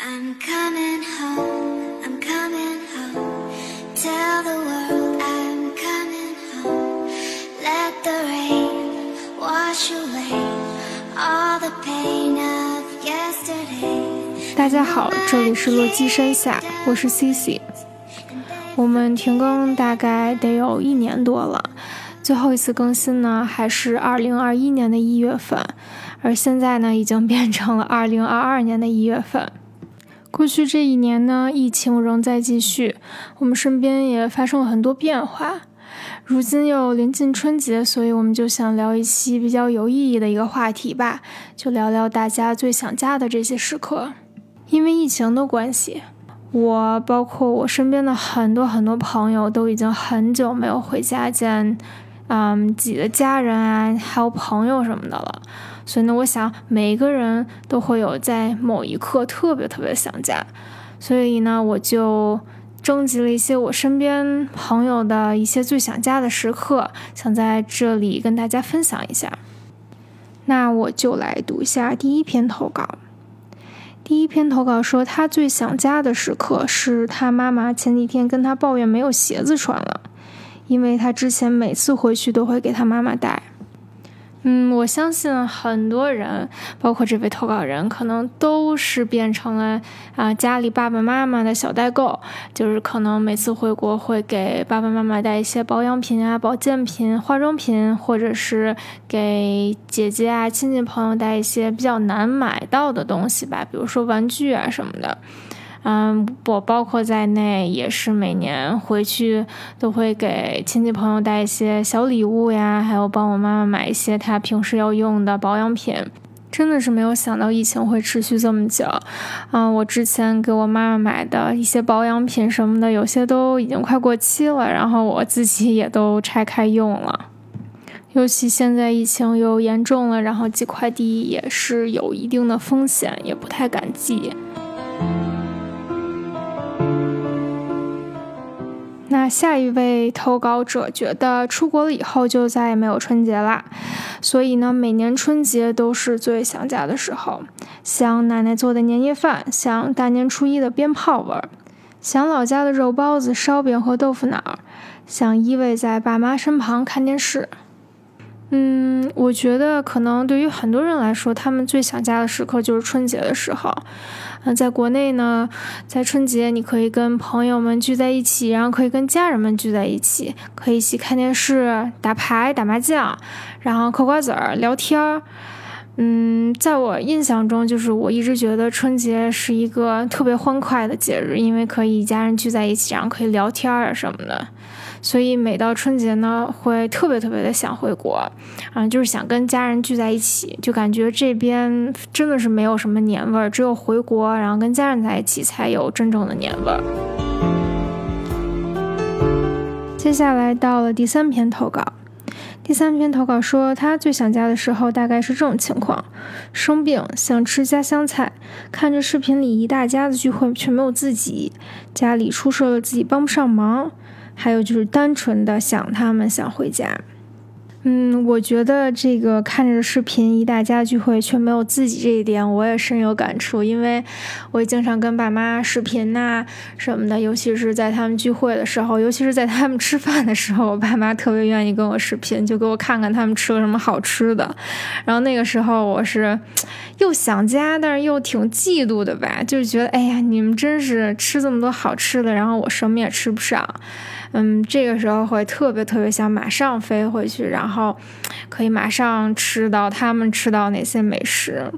I'm coming home, I'm coming home. Tell the world I'm coming home. Let the rain wash away all the pain of yesterday. 大家好，这里是洛基山下，我是 Cici。我们停更大概得有一年多了，最后一次更新呢还是二零二一年的一月份，而现在呢已经变成了二零二二年的一月份。过去这一年呢，疫情仍在继续，我们身边也发生了很多变化。如今又临近春节，所以我们就想聊一期比较有意义的一个话题吧，就聊聊大家最想家的这些时刻。因为疫情的关系，我包括我身边的很多很多朋友都已经很久没有回家见，嗯，自己的家人啊，还有朋友什么的了。所以呢，我想每一个人都会有在某一刻特别特别想家，所以呢，我就征集了一些我身边朋友的一些最想家的时刻，想在这里跟大家分享一下。那我就来读一下第一篇投稿。第一篇投稿说，他最想家的时刻是他妈妈前几天跟他抱怨没有鞋子穿了，因为他之前每次回去都会给他妈妈带。嗯，我相信很多人，包括这位投稿人，可能都是变成了啊家里爸爸妈妈的小代购，就是可能每次回国会给爸爸妈妈带一些保养品啊、保健品、化妆品，或者是给姐姐啊、亲戚朋友带一些比较难买到的东西吧，比如说玩具啊什么的。嗯，我包括在内也是每年回去都会给亲戚朋友带一些小礼物呀，还有帮我妈妈买一些她平时要用的保养品。真的是没有想到疫情会持续这么久。嗯，我之前给我妈妈买的一些保养品什么的，有些都已经快过期了，然后我自己也都拆开用了。尤其现在疫情又严重了，然后寄快递也是有一定的风险，也不太敢寄。那下一位投稿者觉得出国了以后就再也没有春节啦，所以呢，每年春节都是最想家的时候，想奶奶做的年夜饭，想大年初一的鞭炮味儿，想老家的肉包子、烧饼和豆腐脑，想依偎在爸妈身旁看电视。嗯，我觉得可能对于很多人来说，他们最想家的时刻就是春节的时候。嗯，在国内呢，在春节你可以跟朋友们聚在一起，然后可以跟家人们聚在一起，可以一起看电视、打牌、打麻将，然后嗑瓜子儿、聊天儿。嗯，在我印象中，就是我一直觉得春节是一个特别欢快的节日，因为可以一家人聚在一起，然后可以聊天啊什么的。所以每到春节呢，会特别特别的想回国，啊，就是想跟家人聚在一起，就感觉这边真的是没有什么年味儿，只有回国，然后跟家人在一起才有真正的年味儿。接下来到了第三篇投稿，第三篇投稿说他最想家的时候大概是这种情况：生病想吃家乡菜，看着视频里一大家子聚会却没有自己，家里出事了自己帮不上忙。还有就是单纯的想他们，想回家。嗯，我觉得这个看着视频一大家聚会却没有自己这一点，我也深有感触。因为我也经常跟爸妈视频呐什么的，尤其是在他们聚会的时候，尤其是在他们吃饭的时候，我爸妈特别愿意跟我视频，就给我看看他们吃了什么好吃的。然后那个时候我是又想家，但是又挺嫉妒的吧，就是觉得哎呀，你们真是吃这么多好吃的，然后我什么也吃不上。嗯，这个时候会特别特别想马上飞回去，然后可以马上吃到他们吃到哪些美食，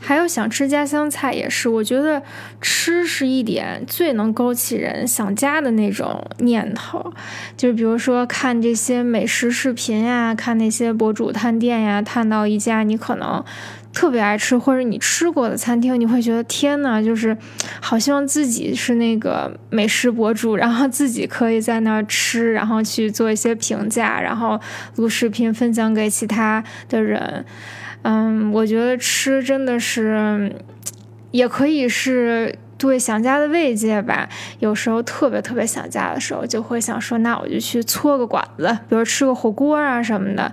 还有想吃家乡菜也是。我觉得吃是一点最能勾起人想家的那种念头，就是比如说看这些美食视频呀，看那些博主探店呀，探到一家你可能。特别爱吃或者你吃过的餐厅，你会觉得天呐，就是 好希望自己是那个美食博主，然后自己可以在那儿吃，然后去做一些评价，然后录视频分享给其他的人。嗯，我觉得吃真的是也可以是。对想家的慰藉吧，有时候特别特别想家的时候，就会想说，那我就去搓个馆子，比如吃个火锅啊什么的，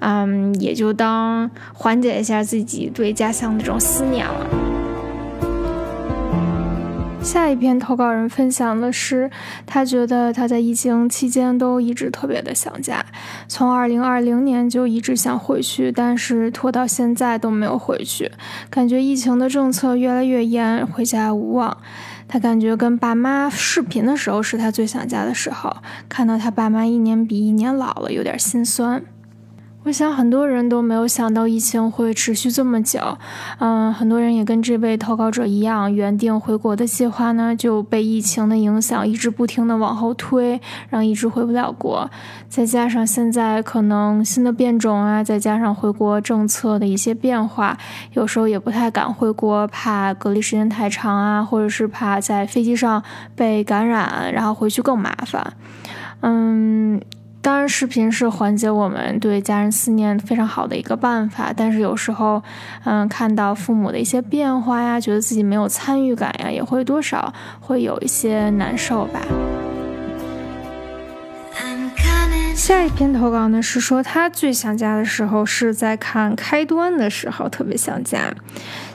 嗯，也就当缓解一下自己对家乡的这种思念了。下一篇投稿人分享的是，他觉得他在疫情期间都一直特别的想家，从二零二零年就一直想回去，但是拖到现在都没有回去，感觉疫情的政策越来越严，回家无望。他感觉跟爸妈视频的时候是他最想家的时候，看到他爸妈一年比一年老了，有点心酸。我想很多人都没有想到疫情会持续这么久，嗯，很多人也跟这位投稿者一样，原定回国的计划呢就被疫情的影响一直不停的往后推，然后一直回不了国。再加上现在可能新的变种啊，再加上回国政策的一些变化，有时候也不太敢回国，怕隔离时间太长啊，或者是怕在飞机上被感染，然后回去更麻烦。嗯。当然，视频是缓解我们对家人思念非常好的一个办法。但是有时候，嗯，看到父母的一些变化呀，觉得自己没有参与感呀，也会多少会有一些难受吧。下一篇投稿呢是说，他最想家的时候是在看开端的时候，特别想家，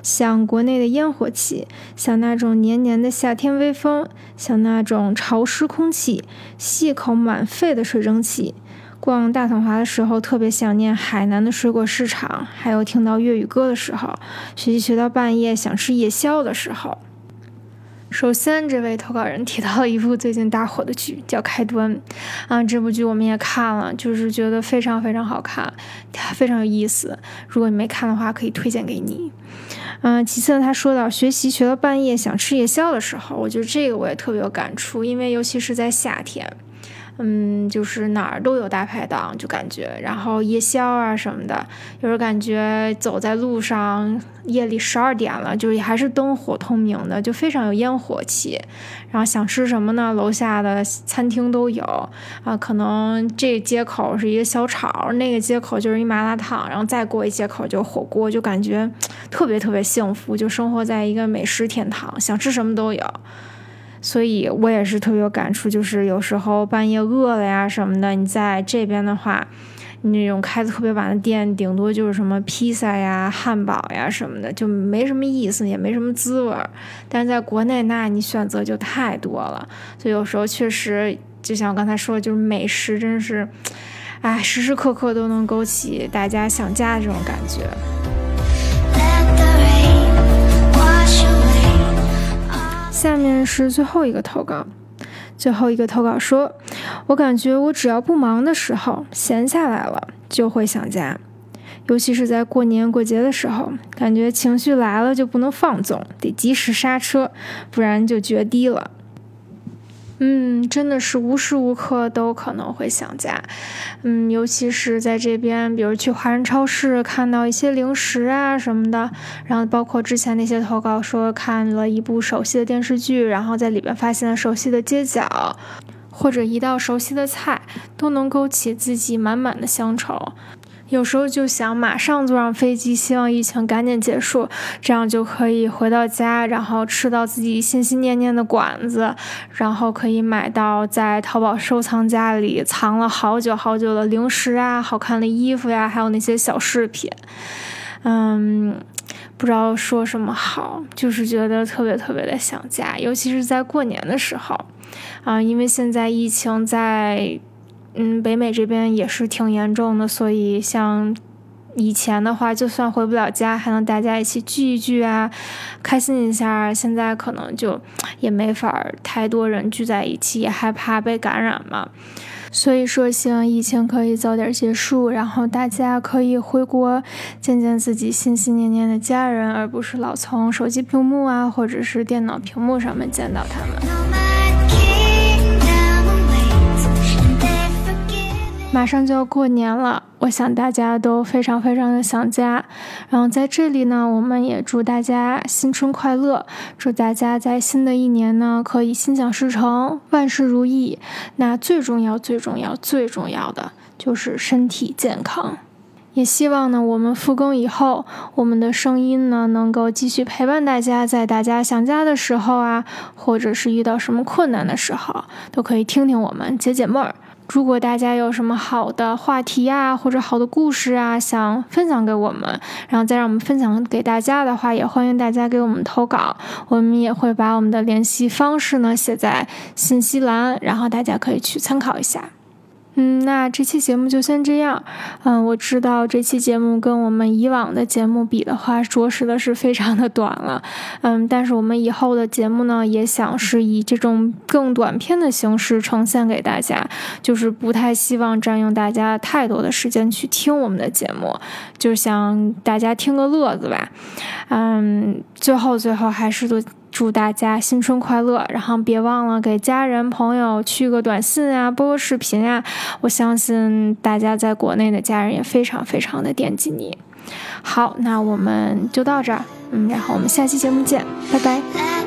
想国内的烟火气，想那种黏黏的夏天微风，想那种潮湿空气，细口满肺的水蒸气。逛大统华的时候，特别想念海南的水果市场，还有听到粤语歌的时候，学习学到半夜想吃夜宵的时候。首先，这位投稿人提到了一部最近大火的剧，叫《开端》。啊，这部剧我们也看了，就是觉得非常非常好看，非常有意思。如果你没看的话，可以推荐给你。嗯，其次，他说到学习学到半夜想吃夜宵的时候，我觉得这个我也特别有感触，因为尤其是在夏天。嗯，就是哪儿都有大排档，就感觉，然后夜宵啊什么的，有时感觉走在路上，夜里十二点了，就还是灯火通明的，就非常有烟火气。然后想吃什么呢？楼下的餐厅都有啊，可能这街口是一个小炒，那个街口就是一麻辣烫，然后再过一街口就火锅，就感觉特别特别幸福，就生活在一个美食天堂，想吃什么都有。所以我也是特别有感触，就是有时候半夜饿了呀什么的，你在这边的话，那种开的特别晚的店，顶多就是什么披萨呀、汉堡呀什么的，就没什么意思，也没什么滋味儿。但是在国内，那你选择就太多了，所以有时候确实，就像我刚才说，就是美食真是，哎，时时刻刻都能勾起大家想家的这种感觉。下面是最后一个投稿，最后一个投稿说：“我感觉我只要不忙的时候，闲下来了就会想家，尤其是在过年过节的时候，感觉情绪来了就不能放纵，得及时刹车，不然就绝堤了。”嗯，真的是无时无刻都可能会想家，嗯，尤其是在这边，比如去华人超市看到一些零食啊什么的，然后包括之前那些投稿说看了一部熟悉的电视剧，然后在里边发现了熟悉的街角，或者一道熟悉的菜，都能勾起自己满满的乡愁。有时候就想马上坐上飞机，希望疫情赶紧结束，这样就可以回到家，然后吃到自己心心念念的馆子，然后可以买到在淘宝收藏夹里藏了好久好久的零食啊、好看的衣服呀，还有那些小饰品。嗯，不知道说什么好，就是觉得特别特别的想家，尤其是在过年的时候，啊，因为现在疫情在。嗯，北美这边也是挺严重的，所以像以前的话，就算回不了家，还能大家一起聚一聚啊，开心一下。现在可能就也没法太多人聚在一起，也害怕被感染嘛。所以说，希望疫情可以早点结束，然后大家可以回国见见自己心心念念的家人，而不是老从手机屏幕啊，或者是电脑屏幕上面见到他们。马上就要过年了，我想大家都非常非常的想家。然后在这里呢，我们也祝大家新春快乐，祝大家在新的一年呢可以心想事成，万事如意。那最重要、最重要、最重要的就是身体健康。也希望呢，我们复工以后，我们的声音呢能够继续陪伴大家，在大家想家的时候啊，或者是遇到什么困难的时候，都可以听听我们解解闷儿。如果大家有什么好的话题啊，或者好的故事啊，想分享给我们，然后再让我们分享给大家的话，也欢迎大家给我们投稿。我们也会把我们的联系方式呢写在信息栏，然后大家可以去参考一下。嗯，那这期节目就先这样。嗯，我知道这期节目跟我们以往的节目比的话，着实的是非常的短了。嗯，但是我们以后的节目呢，也想是以这种更短篇的形式呈现给大家，就是不太希望占用大家太多的时间去听我们的节目，就想大家听个乐子吧。嗯，最后最后还是都。祝大家新春快乐！然后别忘了给家人朋友去个短信啊，播个视频啊。我相信大家在国内的家人也非常非常的惦记你。好，那我们就到这儿，嗯，然后我们下期节目见，拜拜。